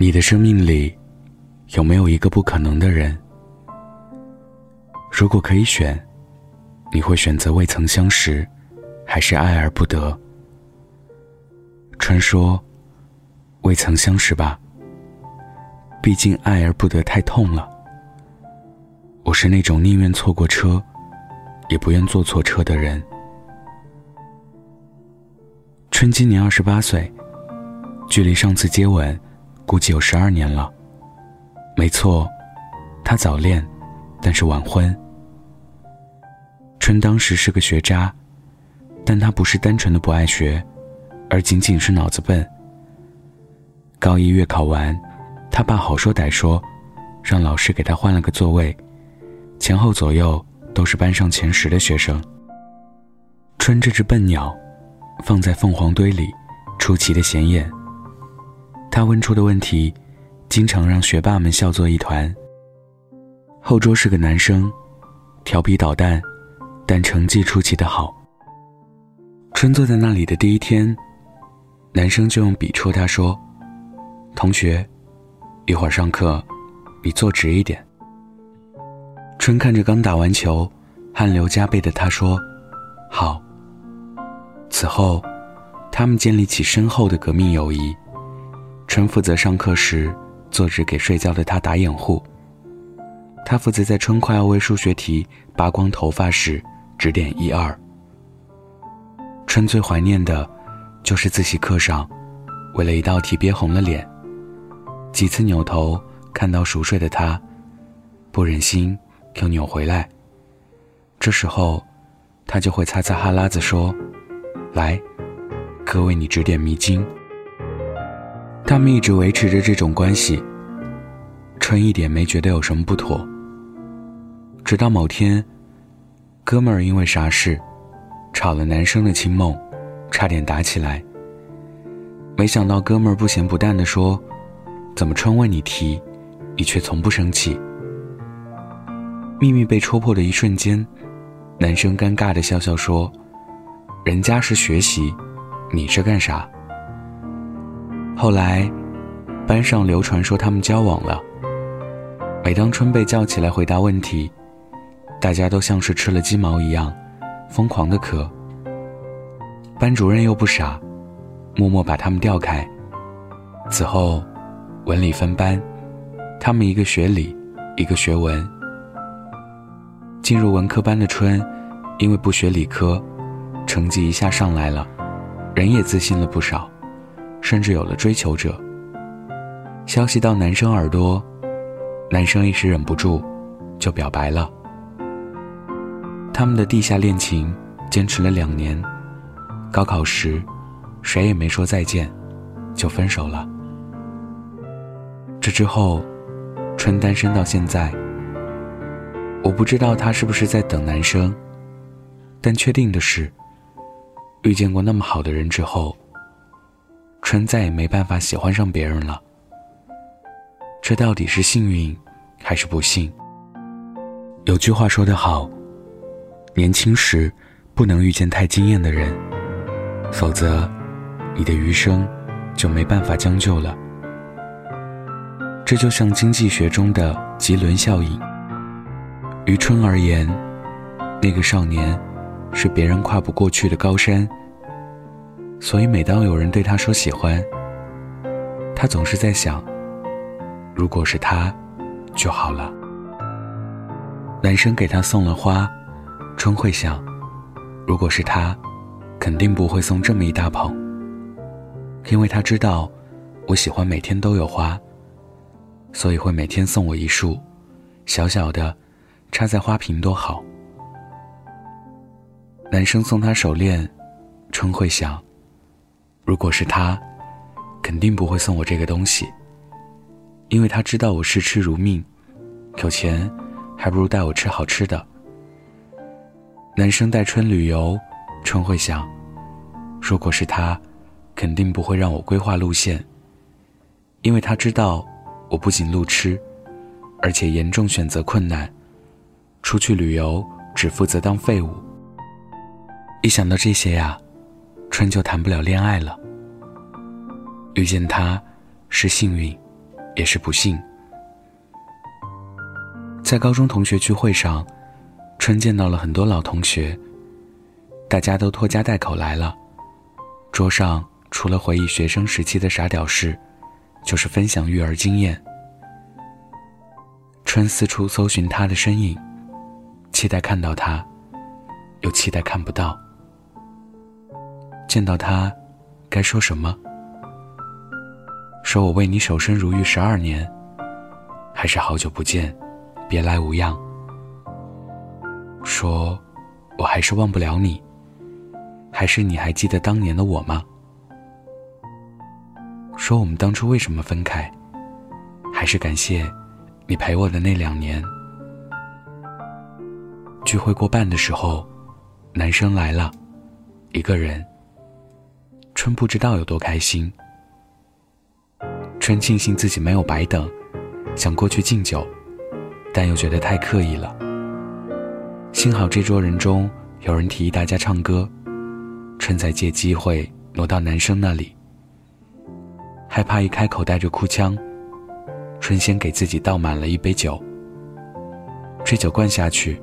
你的生命里有没有一个不可能的人？如果可以选，你会选择未曾相识，还是爱而不得？春说：“未曾相识吧，毕竟爱而不得太痛了。我是那种宁愿错过车，也不愿坐错车的人。”春今年二十八岁，距离上次接吻。估计有十二年了。没错，他早恋，但是晚婚。春当时是个学渣，但他不是单纯的不爱学，而仅仅是脑子笨。高一月考完，他爸好说歹说，让老师给他换了个座位，前后左右都是班上前十的学生。春这只笨鸟，放在凤凰堆里，出奇的显眼。他问出的问题，经常让学霸们笑作一团。后桌是个男生，调皮捣蛋，但成绩出奇的好。春坐在那里的第一天，男生就用笔戳他说：“同学，一会儿上课，你坐直一点。”春看着刚打完球，汗流浃背的他说：“好。”此后，他们建立起深厚的革命友谊。春负责上课时坐着给睡觉的他打掩护，他负责在春快要为数学题拔光头发时指点一二。春最怀念的，就是自习课上，为了一道题憋红了脸，几次扭头看到熟睡的他，不忍心又扭回来。这时候，他就会擦擦哈喇子说：“来，哥为你指点迷津。”他们一直维持着这种关系。春一点没觉得有什么不妥。直到某天，哥们儿因为啥事，吵了男生的清梦，差点打起来。没想到哥们儿不咸不淡的说：“怎么春问你题，你却从不生气？”秘密被戳破的一瞬间，男生尴尬的笑笑说：“人家是学习，你是干啥？”后来，班上流传说他们交往了。每当春被叫起来回答问题，大家都像是吃了鸡毛一样，疯狂的咳。班主任又不傻，默默把他们调开。此后，文理分班，他们一个学理，一个学文。进入文科班的春，因为不学理科，成绩一下上来了，人也自信了不少。甚至有了追求者。消息到男生耳朵，男生一时忍不住，就表白了。他们的地下恋情坚持了两年，高考时，谁也没说再见，就分手了。这之后，春单身到现在。我不知道他是不是在等男生，但确定的是，遇见过那么好的人之后。春再也没办法喜欢上别人了，这到底是幸运还是不幸？有句话说得好，年轻时不能遇见太惊艳的人，否则你的余生就没办法将就了。这就像经济学中的吉伦效应。于春而言，那个少年是别人跨不过去的高山。所以，每当有人对他说喜欢，他总是在想：如果是他，就好了。男生给他送了花，春会想：如果是他，肯定不会送这么一大捧。因为他知道，我喜欢每天都有花，所以会每天送我一束，小小的，插在花瓶多好。男生送她手链，春会想。如果是他，肯定不会送我这个东西，因为他知道我视吃如命，有钱还不如带我吃好吃的。男生带春旅游，春会想，如果是他，肯定不会让我规划路线，因为他知道我不仅路痴，而且严重选择困难，出去旅游只负责当废物。一想到这些呀。春就谈不了恋爱了。遇见他，是幸运，也是不幸。在高中同学聚会上，春见到了很多老同学，大家都拖家带口来了。桌上除了回忆学生时期的傻屌事，就是分享育儿经验。春四处搜寻他的身影，期待看到他，又期待看不到。见到他，该说什么？说我为你守身如玉十二年，还是好久不见，别来无恙？说，我还是忘不了你，还是你还记得当年的我吗？说我们当初为什么分开，还是感谢你陪我的那两年？聚会过半的时候，男生来了，一个人。春不知道有多开心。春庆幸自己没有白等，想过去敬酒，但又觉得太刻意了。幸好这桌人中有人提议大家唱歌，春才借机会挪到男生那里。害怕一开口带着哭腔，春先给自己倒满了一杯酒。这酒灌下去，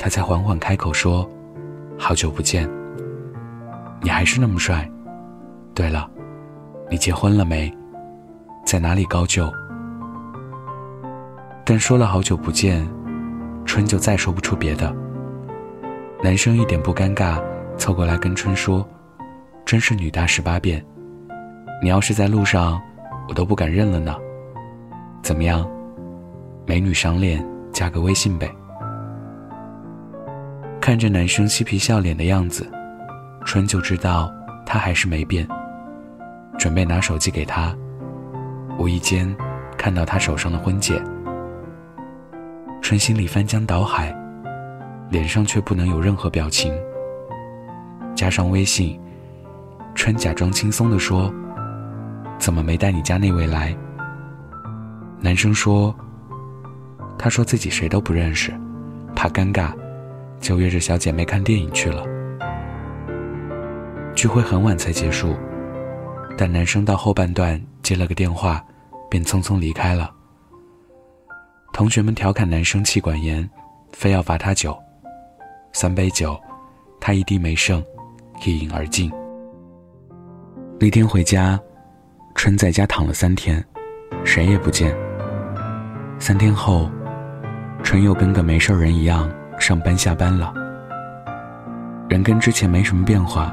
他才缓缓开口说：“好久不见，你还是那么帅。”对了，你结婚了没？在哪里高就？但说了好久不见，春就再说不出别的。男生一点不尴尬，凑过来跟春说：“真是女大十八变，你要是在路上，我都不敢认了呢。怎么样，美女赏脸，加个微信呗。”看着男生嬉皮笑脸的样子，春就知道他还是没变。准备拿手机给他，无意间看到他手上的婚戒，春心里翻江倒海，脸上却不能有任何表情。加上微信，春假装轻松地说：“怎么没带你家那位来？”男生说：“他说自己谁都不认识，怕尴尬，就约着小姐妹看电影去了。”聚会很晚才结束。但男生到后半段接了个电话，便匆匆离开了。同学们调侃男生气管炎，非要罚他酒。三杯酒，他一滴没剩，一饮而尽。那天回家，春在家躺了三天，谁也不见。三天后，春又跟个没事人一样上班下班了。人跟之前没什么变化，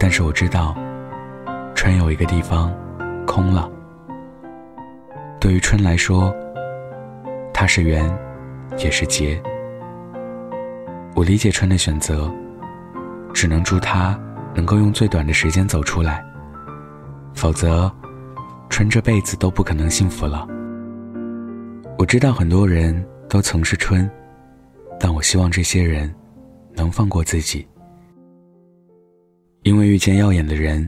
但是我知道。春有一个地方空了。对于春来说，它是缘，也是劫。我理解春的选择，只能祝他能够用最短的时间走出来。否则，春这辈子都不可能幸福了。我知道很多人都曾是春，但我希望这些人能放过自己，因为遇见耀眼的人。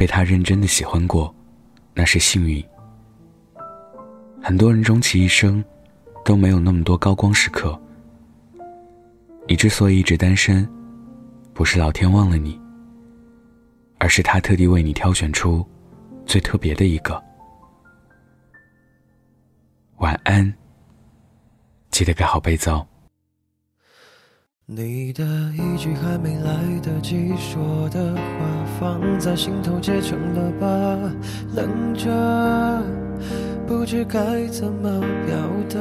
被他认真的喜欢过，那是幸运。很多人终其一生，都没有那么多高光时刻。你之所以一直单身，不是老天忘了你，而是他特地为你挑选出最特别的一个。晚安，记得盖好被子哦。你的一句还没来得及说的话，放在心头结成了疤，冷着，不知该怎么表达。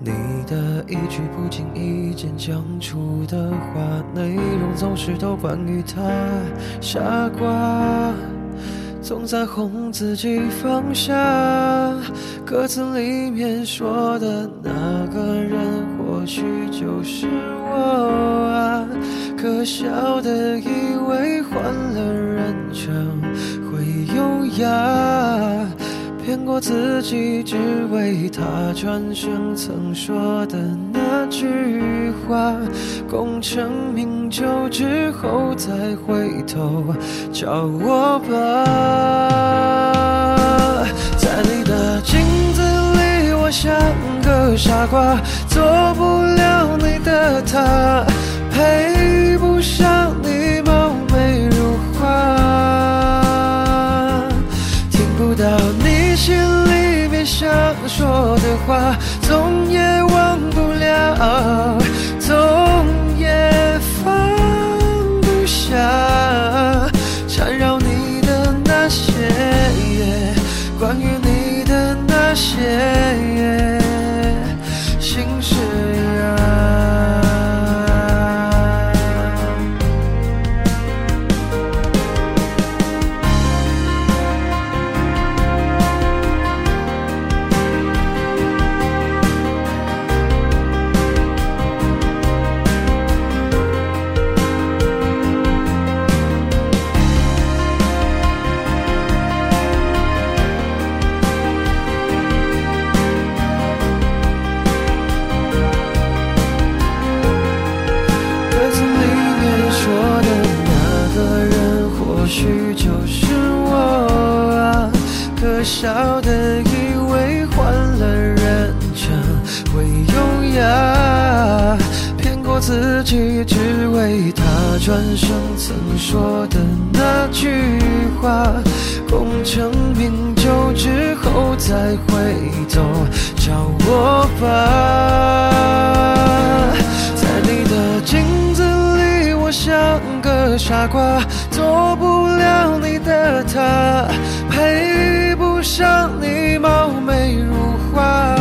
你的一句不经意间讲出的话，内容总是都关于他，傻瓜。总在哄自己放下，歌词里面说的那个人，或许就是我啊。可笑的以为换了人称会优雅。骗过自己，只为他转身曾说的那句话，功成名就之后再回头找我吧。在你的镜子里，我想傻瓜做不了你的他配不上你貌美如花。听不到你心里面想说的话总也忘不了。转身曾说的那句话，功成名就之后再回头找我吧。在你的镜子里，我像个傻瓜，做不了你的他，配不。上你貌美如花，